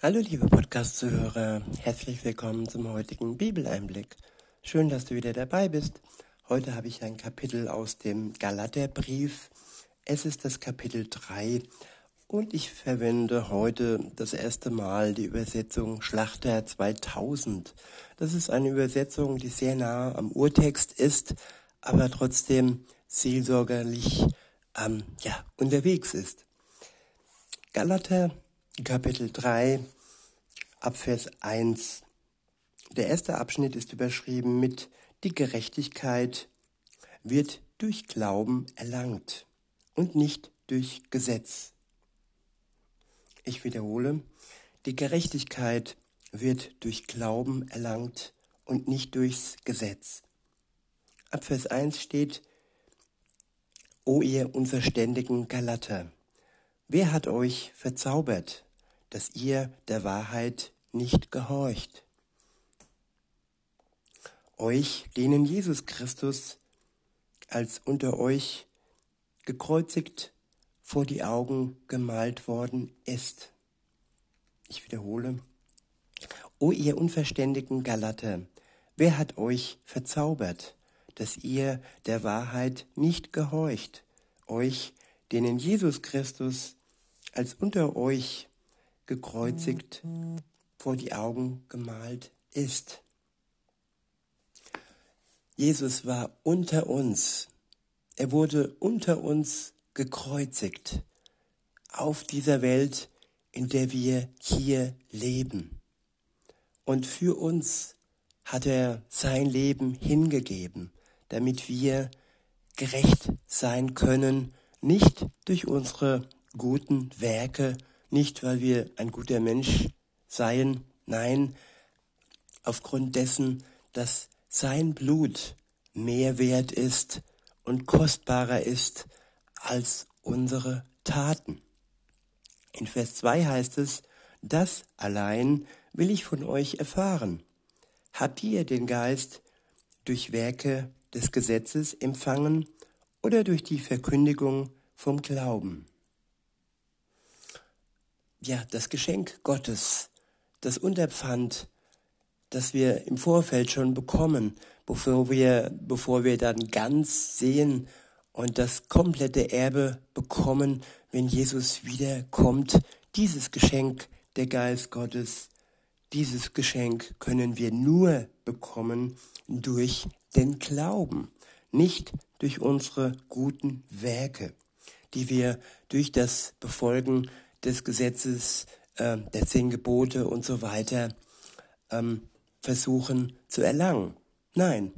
Hallo liebe Podcast-Zuhörer, herzlich willkommen zum heutigen Bibeleinblick. Schön, dass du wieder dabei bist. Heute habe ich ein Kapitel aus dem Galaterbrief. Es ist das Kapitel 3 und ich verwende heute das erste Mal die Übersetzung Schlachter 2000. Das ist eine Übersetzung, die sehr nah am Urtext ist, aber trotzdem seelsorgerlich ähm, ja, unterwegs ist. Galater Kapitel 3 Abvers 1. Der erste Abschnitt ist überschrieben mit Die Gerechtigkeit wird durch Glauben erlangt und nicht durch Gesetz. Ich wiederhole, die Gerechtigkeit wird durch Glauben erlangt und nicht durchs Gesetz. Ab Vers 1 steht, O ihr unverständigen Galater, wer hat euch verzaubert, dass ihr der Wahrheit nicht gehorcht? Euch, denen Jesus Christus als unter euch gekreuzigt vor die Augen gemalt worden ist. Ich wiederhole. O ihr unverständigen Galater, wer hat euch verzaubert, dass ihr der Wahrheit nicht gehorcht, euch, denen Jesus Christus als unter euch gekreuzigt vor die Augen gemalt ist. Jesus war unter uns. Er wurde unter uns gekreuzigt auf dieser Welt, in der wir hier leben. Und für uns hat er sein Leben hingegeben, damit wir gerecht sein können, nicht durch unsere guten Werke, nicht weil wir ein guter Mensch seien, nein, aufgrund dessen, dass sein Blut mehr wert ist und kostbarer ist als unsere Taten. In Vers 2 heißt es, das allein will ich von euch erfahren. Habt ihr den Geist durch Werke des Gesetzes empfangen oder durch die Verkündigung vom Glauben? Ja, das Geschenk Gottes, das Unterpfand, das wir im Vorfeld schon bekommen, bevor wir, bevor wir dann ganz sehen und das komplette Erbe bekommen, wenn Jesus wiederkommt. Dieses Geschenk, der Geist Gottes, dieses Geschenk können wir nur bekommen durch den Glauben, nicht durch unsere guten Werke, die wir durch das Befolgen des Gesetzes, äh, der zehn Gebote und so weiter ähm, versuchen zu erlangen. Nein,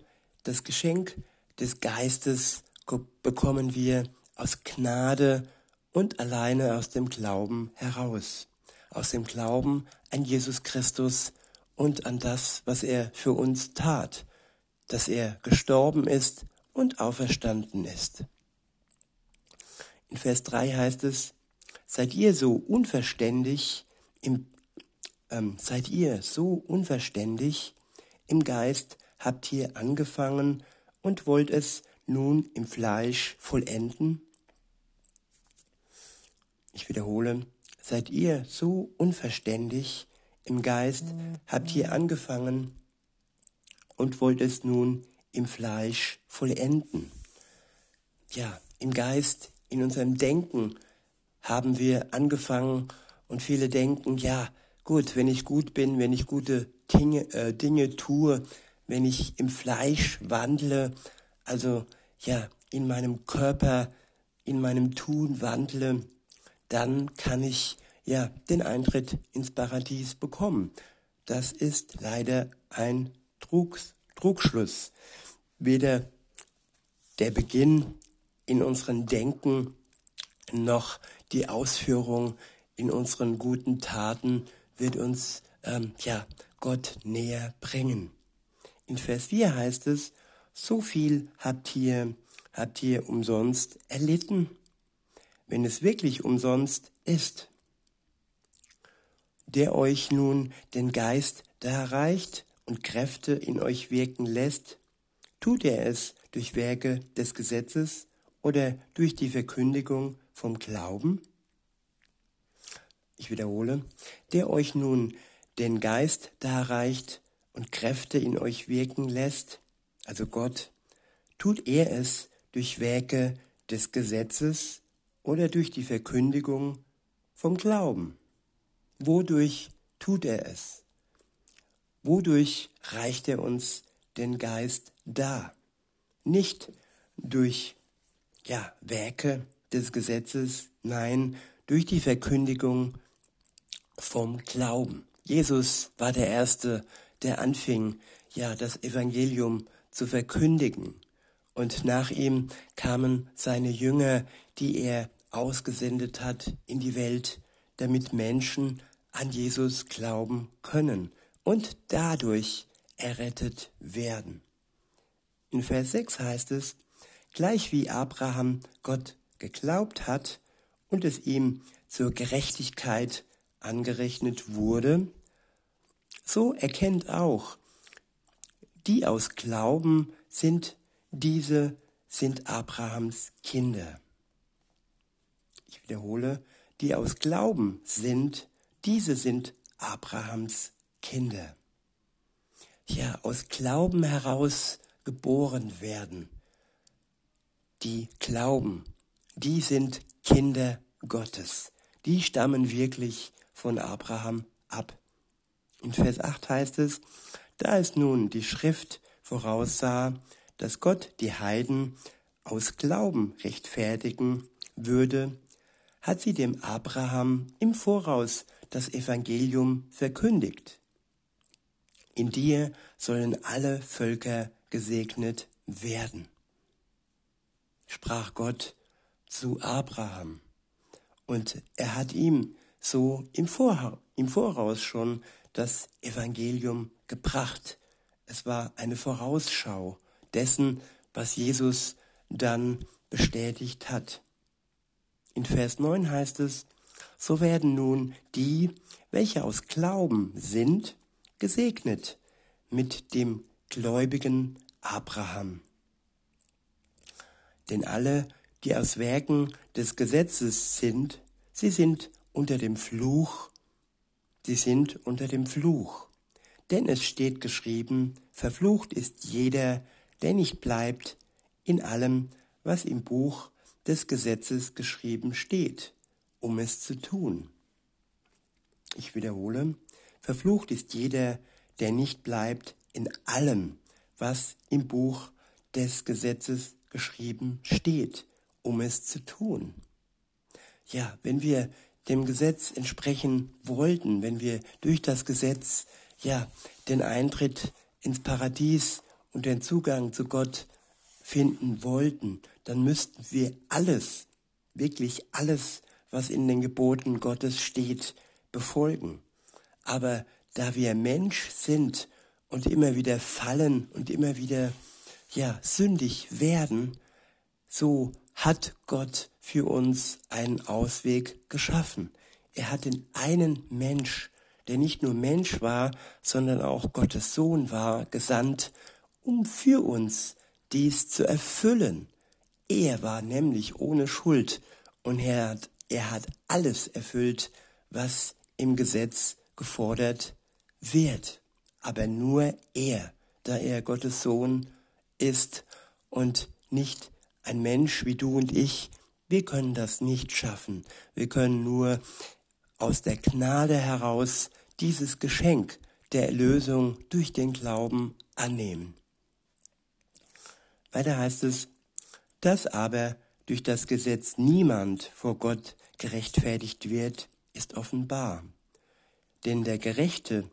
das Geschenk des Geistes bekommen wir aus Gnade und alleine aus dem Glauben heraus. Aus dem Glauben an Jesus Christus und an das, was er für uns tat, dass er gestorben ist und auferstanden ist. In Vers 3 heißt es, seid ihr so unverständig im, ähm, seid ihr so unverständig im Geist, habt ihr angefangen und wollt es nun im Fleisch vollenden? Ich wiederhole, seid ihr so unverständig im Geist, habt ihr angefangen und wollt es nun im Fleisch vollenden? Ja, im Geist, in unserem Denken haben wir angefangen und viele denken, ja, gut, wenn ich gut bin, wenn ich gute Dinge, äh, Dinge tue, wenn ich im Fleisch wandle, also ja, in meinem Körper, in meinem Tun wandle, dann kann ich ja den Eintritt ins Paradies bekommen. Das ist leider ein Trugs, Trugschluss. Weder der Beginn in unseren Denken noch die Ausführung in unseren guten Taten wird uns ähm, ja Gott näher bringen. In Vers 4 heißt es, so viel habt ihr, habt ihr umsonst erlitten, wenn es wirklich umsonst ist, der euch nun den Geist da erreicht und Kräfte in euch wirken lässt, tut er es durch Werke des Gesetzes oder durch die Verkündigung vom Glauben? Ich wiederhole, der euch nun den Geist darreicht und Kräfte in euch wirken lässt, also Gott, tut er es durch Werke des Gesetzes oder durch die Verkündigung vom Glauben. Wodurch tut er es? Wodurch reicht er uns den Geist dar? Nicht durch ja, Werke des Gesetzes, nein, durch die Verkündigung vom Glauben. Jesus war der Erste, der anfing, ja, das Evangelium zu verkündigen. Und nach ihm kamen seine Jünger, die er ausgesendet hat in die Welt, damit Menschen an Jesus glauben können und dadurch errettet werden. In Vers 6 heißt es, gleich wie Abraham Gott geglaubt hat und es ihm zur Gerechtigkeit angerechnet wurde, so erkennt auch, die aus Glauben sind, diese sind Abrahams Kinder. Ich wiederhole, die aus Glauben sind, diese sind Abrahams Kinder. Ja, aus Glauben heraus geboren werden. Die glauben, die sind Kinder Gottes. Die stammen wirklich von Abraham ab. In Vers 8 heißt es, da es nun die Schrift voraussah, dass Gott die Heiden aus Glauben rechtfertigen würde, hat sie dem Abraham im Voraus das Evangelium verkündigt. In dir sollen alle Völker gesegnet werden, sprach Gott zu Abraham. Und er hat ihm so im, Voraus schon das Evangelium gebracht. Es war eine Vorausschau dessen, was Jesus dann bestätigt hat. In Vers 9 heißt es, so werden nun die, welche aus Glauben sind, gesegnet mit dem gläubigen Abraham. Denn alle, die aus Werken des Gesetzes sind, sie sind unter dem Fluch, sie sind unter dem Fluch. Denn es steht geschrieben, verflucht ist jeder, der nicht bleibt in allem, was im Buch des Gesetzes geschrieben steht, um es zu tun. Ich wiederhole, verflucht ist jeder, der nicht bleibt in allem, was im Buch des Gesetzes geschrieben steht, um es zu tun. Ja, wenn wir dem Gesetz entsprechen wollten, wenn wir durch das Gesetz ja den Eintritt ins Paradies und den Zugang zu Gott finden wollten, dann müssten wir alles, wirklich alles, was in den Geboten Gottes steht, befolgen. Aber da wir Mensch sind und immer wieder fallen und immer wieder ja sündig werden, so hat Gott für uns einen Ausweg geschaffen. Er hat den einen Mensch, der nicht nur Mensch war, sondern auch Gottes Sohn war, gesandt, um für uns dies zu erfüllen. Er war nämlich ohne Schuld und er hat, er hat alles erfüllt, was im Gesetz gefordert wird. Aber nur er, da er Gottes Sohn ist und nicht ein Mensch wie du und ich, wir können das nicht schaffen. Wir können nur aus der Gnade heraus dieses Geschenk der Erlösung durch den Glauben annehmen. Weiter heißt es, dass aber durch das Gesetz niemand vor Gott gerechtfertigt wird, ist offenbar. Denn der Gerechte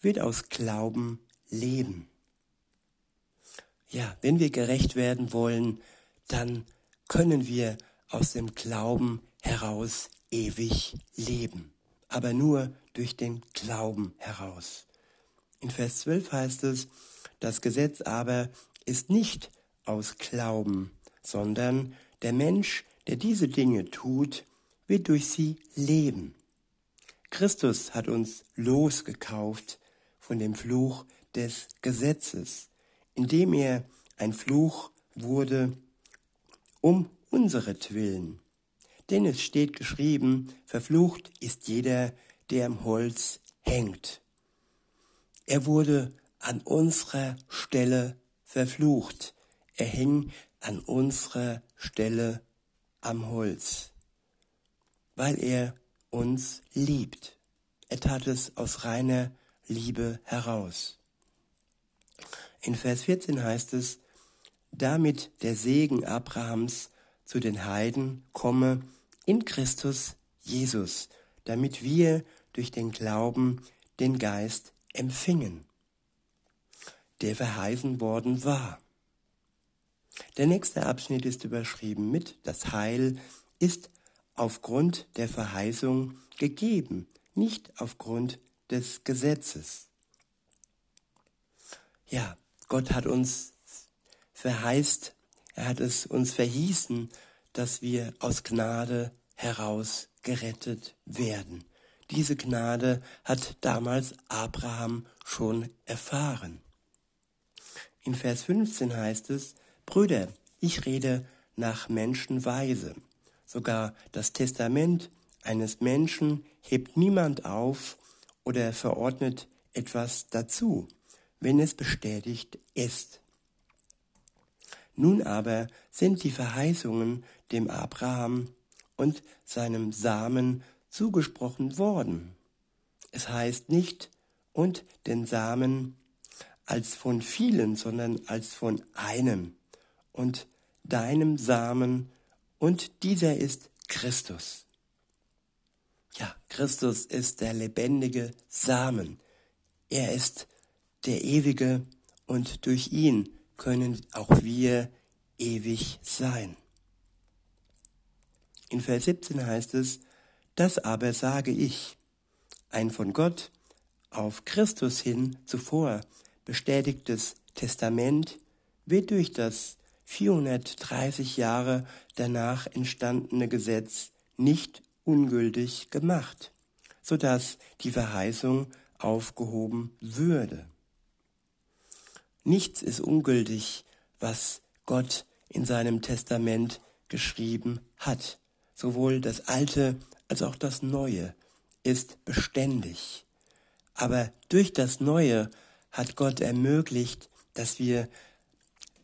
wird aus Glauben leben. Ja, wenn wir gerecht werden wollen, dann können wir aus dem Glauben heraus ewig leben, aber nur durch den Glauben heraus. In Vers 12 heißt es, das Gesetz aber ist nicht aus Glauben, sondern der Mensch, der diese Dinge tut, wird durch sie leben. Christus hat uns losgekauft von dem Fluch des Gesetzes, indem er ein Fluch wurde um unseretwillen. Denn es steht geschrieben, verflucht ist jeder, der am Holz hängt. Er wurde an unserer Stelle verflucht. Er hing an unserer Stelle am Holz, weil er uns liebt. Er tat es aus reiner Liebe heraus. In Vers 14 heißt es, damit der Segen Abrahams zu den Heiden komme in Christus Jesus, damit wir durch den Glauben den Geist empfingen, der verheißen worden war. Der nächste Abschnitt ist überschrieben mit Das Heil ist aufgrund der Verheißung gegeben, nicht aufgrund des Gesetzes. Ja, Gott hat uns verheißt, er hat es uns verhießen, dass wir aus Gnade heraus gerettet werden. Diese Gnade hat damals Abraham schon erfahren. In Vers 15 heißt es, Brüder, ich rede nach Menschenweise. Sogar das Testament eines Menschen hebt niemand auf oder verordnet etwas dazu, wenn es bestätigt ist. Nun aber sind die Verheißungen dem Abraham und seinem Samen zugesprochen worden. Es heißt nicht und den Samen als von vielen, sondern als von einem und deinem Samen und dieser ist Christus. Ja, Christus ist der lebendige Samen. Er ist der ewige und durch ihn können auch wir ewig sein. In Vers 17 heißt es, das aber sage ich, ein von Gott auf Christus hin zuvor bestätigtes Testament wird durch das 430 Jahre danach entstandene Gesetz nicht ungültig gemacht, so dass die Verheißung aufgehoben würde. Nichts ist ungültig, was Gott in seinem Testament geschrieben hat. Sowohl das Alte als auch das Neue ist beständig. Aber durch das Neue hat Gott ermöglicht, dass wir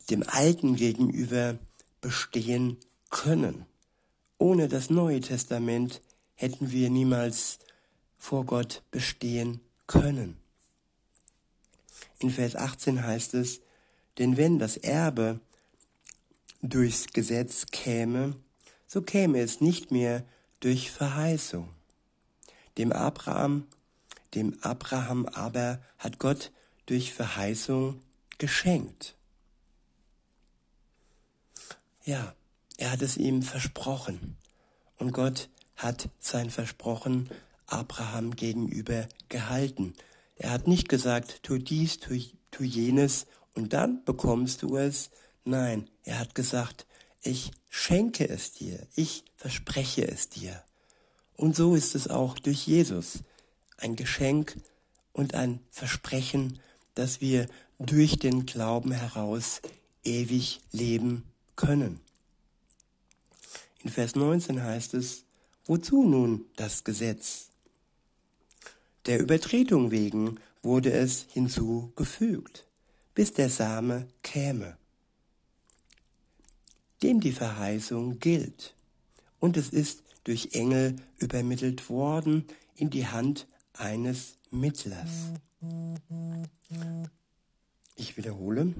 dem Alten gegenüber bestehen können. Ohne das Neue Testament hätten wir niemals vor Gott bestehen können. In Vers 18 heißt es, denn wenn das Erbe durchs Gesetz käme, so käme es nicht mehr durch Verheißung. Dem Abraham, dem Abraham aber hat Gott durch Verheißung geschenkt. Ja, er hat es ihm versprochen. Und Gott hat sein Versprochen Abraham gegenüber gehalten. Er hat nicht gesagt, tu dies, tu, tu jenes und dann bekommst du es. Nein, er hat gesagt, ich schenke es dir, ich verspreche es dir. Und so ist es auch durch Jesus. Ein Geschenk und ein Versprechen, dass wir durch den Glauben heraus ewig leben können. In Vers 19 heißt es, wozu nun das Gesetz? Der Übertretung wegen wurde es hinzugefügt, bis der Same käme, dem die Verheißung gilt. Und es ist durch Engel übermittelt worden in die Hand eines Mittlers. Ich wiederhole.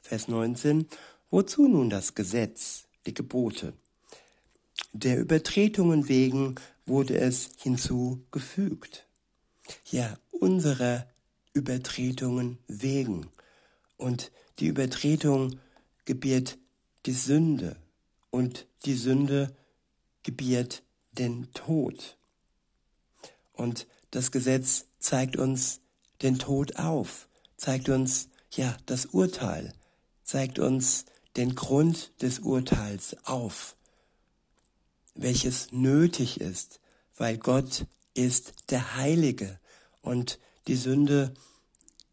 Vers 19. Wozu nun das Gesetz, die Gebote? Der Übertretungen wegen wurde es hinzugefügt. Ja, unserer Übertretungen wegen. Und die Übertretung gebiert die Sünde und die Sünde gebiert den Tod. Und das Gesetz zeigt uns den Tod auf, zeigt uns ja das Urteil, zeigt uns den Grund des Urteils auf, welches nötig ist, weil Gott ist der Heilige und die Sünde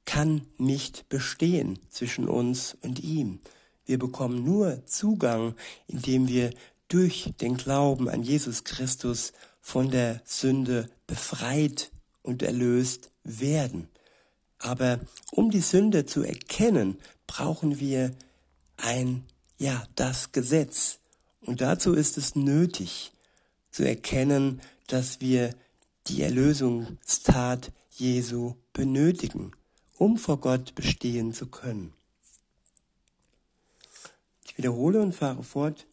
kann nicht bestehen zwischen uns und ihm. Wir bekommen nur Zugang, indem wir durch den Glauben an Jesus Christus von der Sünde befreit und erlöst werden. Aber um die Sünde zu erkennen, brauchen wir ein, ja, das Gesetz. Und dazu ist es nötig zu erkennen, dass wir die Erlösungstat Jesu benötigen, um vor Gott bestehen zu können. Ich wiederhole und fahre fort.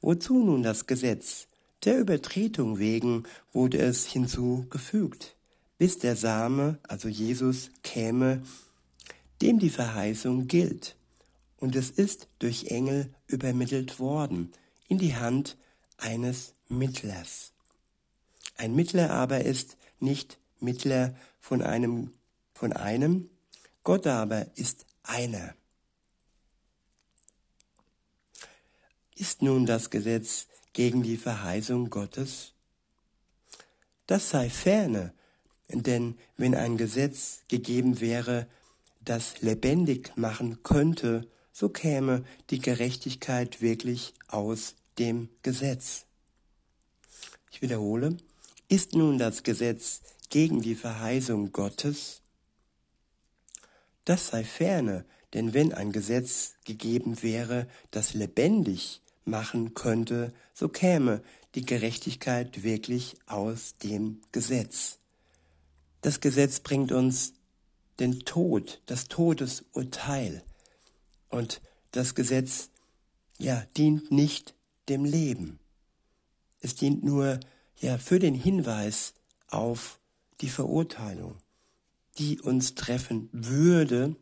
Wozu nun das Gesetz? Der Übertretung wegen wurde es hinzugefügt, bis der Same, also Jesus, käme, dem die Verheißung gilt. Und es ist durch Engel übermittelt worden in die Hand eines Mittlers. Ein Mittler aber ist nicht Mittler von einem, von einem, Gott aber ist einer. Ist nun das Gesetz gegen die Verheißung Gottes? Das sei ferne, denn wenn ein Gesetz gegeben wäre, das lebendig machen könnte, so käme die Gerechtigkeit wirklich aus dem Gesetz. Ich wiederhole, ist nun das Gesetz gegen die Verheißung Gottes? Das sei ferne, denn wenn ein Gesetz gegeben wäre, das lebendig machen könnte, so käme die Gerechtigkeit wirklich aus dem Gesetz. Das Gesetz bringt uns den Tod, das Todesurteil. Und das Gesetz, ja, dient nicht dem Leben. Es dient nur, ja, für den Hinweis auf die Verurteilung, die uns treffen würde,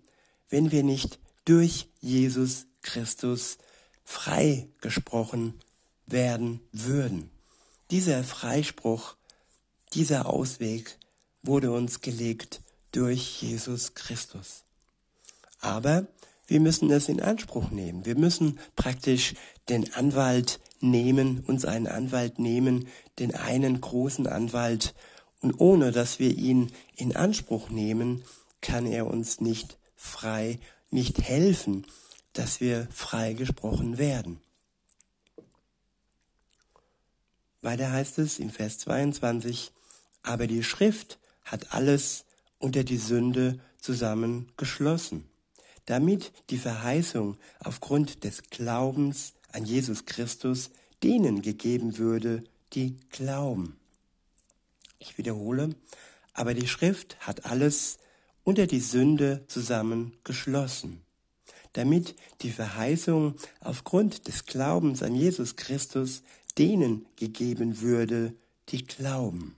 wenn wir nicht durch Jesus Christus freigesprochen werden würden. Dieser Freispruch, dieser Ausweg wurde uns gelegt durch Jesus Christus. Aber wir müssen es in Anspruch nehmen. Wir müssen praktisch den Anwalt nehmen, uns einen Anwalt nehmen, den einen großen Anwalt, und ohne dass wir ihn in Anspruch nehmen, kann er uns nicht frei, nicht helfen, dass wir frei gesprochen werden. Weiter heißt es in Vers 22, aber die Schrift hat alles unter die Sünde zusammengeschlossen, damit die Verheißung aufgrund des Glaubens an Jesus Christus denen gegeben würde, die glauben. Ich wiederhole, aber die Schrift hat alles unter die Sünde zusammengeschlossen damit die Verheißung aufgrund des Glaubens an Jesus Christus denen gegeben würde, die glauben.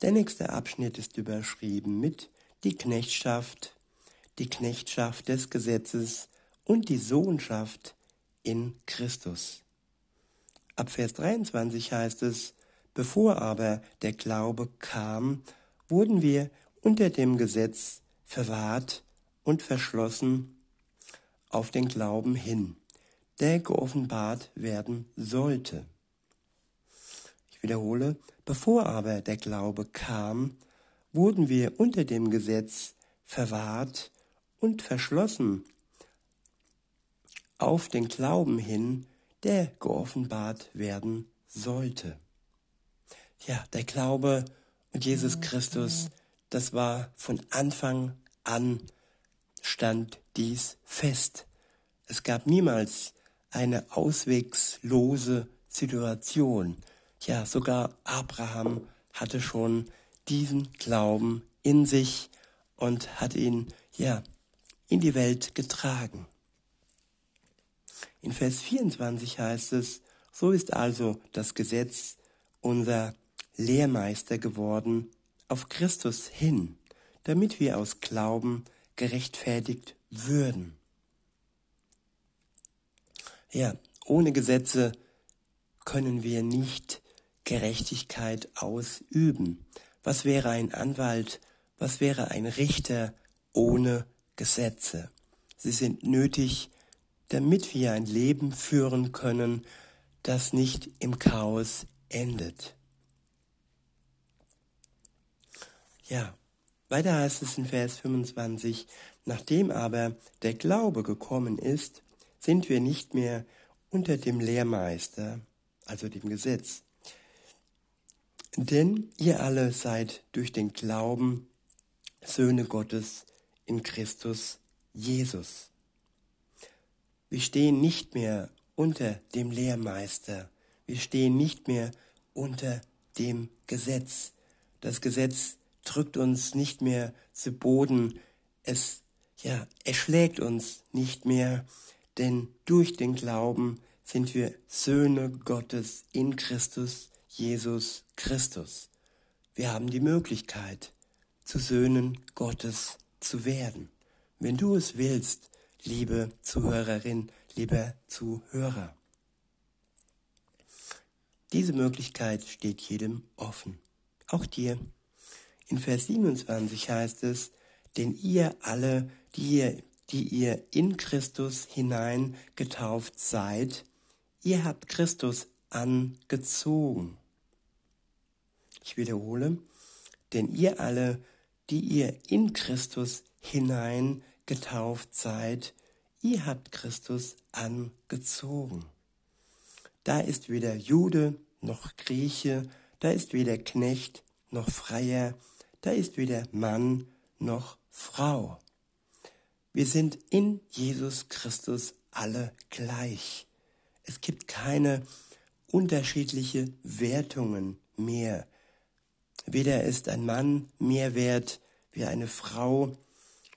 Der nächste Abschnitt ist überschrieben mit die Knechtschaft, die Knechtschaft des Gesetzes und die Sohnschaft in Christus. Ab Vers 23 heißt es, bevor aber der Glaube kam, wurden wir unter dem Gesetz verwahrt und verschlossen auf den Glauben hin, der geoffenbart werden sollte. Ich wiederhole, bevor aber der Glaube kam, wurden wir unter dem Gesetz verwahrt und verschlossen auf den Glauben hin, der geoffenbart werden sollte. Ja, der Glaube und Jesus Christus das war von Anfang an stand dies fest. Es gab niemals eine auswegslose Situation. Ja, sogar Abraham hatte schon diesen Glauben in sich und hat ihn, ja, in die Welt getragen. In Vers 24 heißt es, so ist also das Gesetz unser Lehrmeister geworden auf Christus hin, damit wir aus Glauben gerechtfertigt würden. Ja, ohne Gesetze können wir nicht Gerechtigkeit ausüben. Was wäre ein Anwalt, was wäre ein Richter ohne Gesetze? Sie sind nötig, damit wir ein Leben führen können, das nicht im Chaos endet. Ja, weiter heißt es in Vers 25, nachdem aber der Glaube gekommen ist, sind wir nicht mehr unter dem Lehrmeister, also dem Gesetz. Denn ihr alle seid durch den Glauben Söhne Gottes in Christus Jesus. Wir stehen nicht mehr unter dem Lehrmeister. Wir stehen nicht mehr unter dem Gesetz. Das Gesetz drückt uns nicht mehr zu Boden. Es, ja, erschlägt uns nicht mehr, denn durch den Glauben sind wir Söhne Gottes in Christus Jesus Christus. Wir haben die Möglichkeit, zu Söhnen Gottes zu werden. Wenn du es willst, liebe Zuhörerin, lieber Zuhörer. Diese Möglichkeit steht jedem offen, auch dir. In Vers 27 heißt es, denn ihr alle, die ihr, die ihr in Christus hinein getauft seid, ihr habt Christus angezogen. Ich wiederhole, denn ihr alle, die ihr in Christus hinein getauft seid, ihr habt Christus angezogen. Da ist weder Jude noch Grieche, da ist weder Knecht noch Freier, da ist weder Mann noch Frau. Wir sind in Jesus Christus alle gleich. Es gibt keine unterschiedliche Wertungen mehr. Weder ist ein Mann mehr wert wie eine Frau,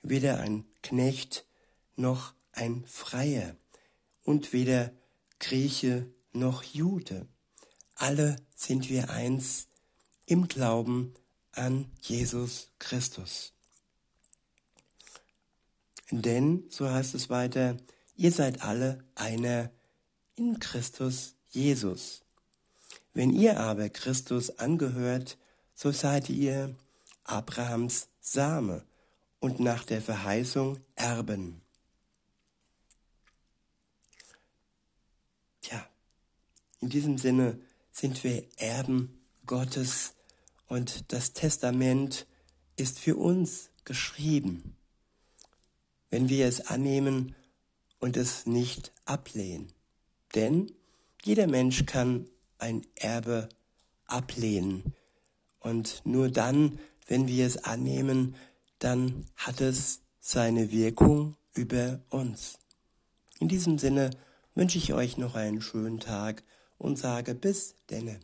weder ein Knecht noch ein Freier und weder Grieche noch Jude. Alle sind wir eins im Glauben an Jesus Christus. Denn, so heißt es weiter, ihr seid alle einer in Christus Jesus. Wenn ihr aber Christus angehört, so seid ihr Abrahams Same und nach der Verheißung Erben. Tja, in diesem Sinne sind wir Erben Gottes und das Testament ist für uns geschrieben, wenn wir es annehmen und es nicht ablehnen. Denn jeder Mensch kann ein Erbe ablehnen. Und nur dann, wenn wir es annehmen, dann hat es seine Wirkung über uns. In diesem Sinne wünsche ich euch noch einen schönen Tag und sage bis denne.